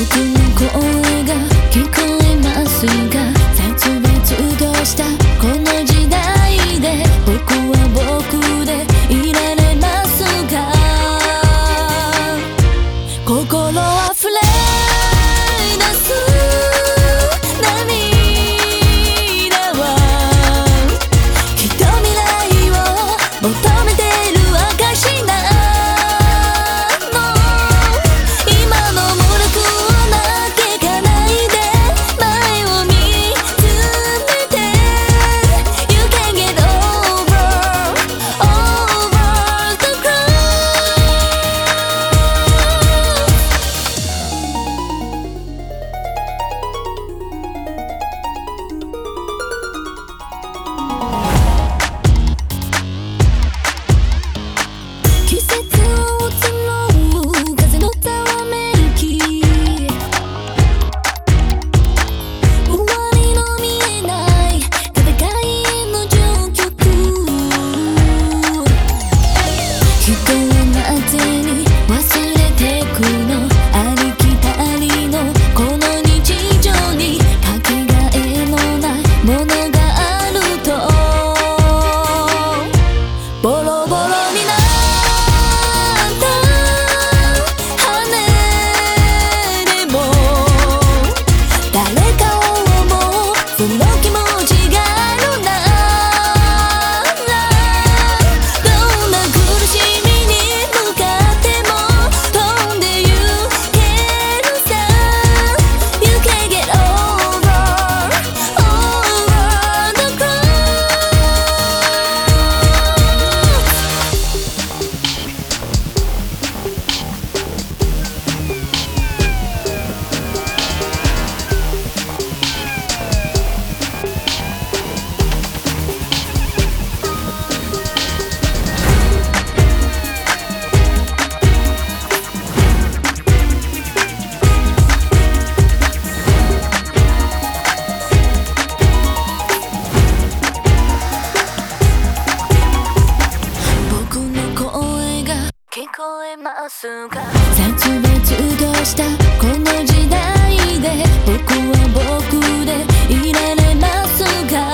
大の声が聞こえ you don't 殺伐としたこの時代で僕は僕でいられますが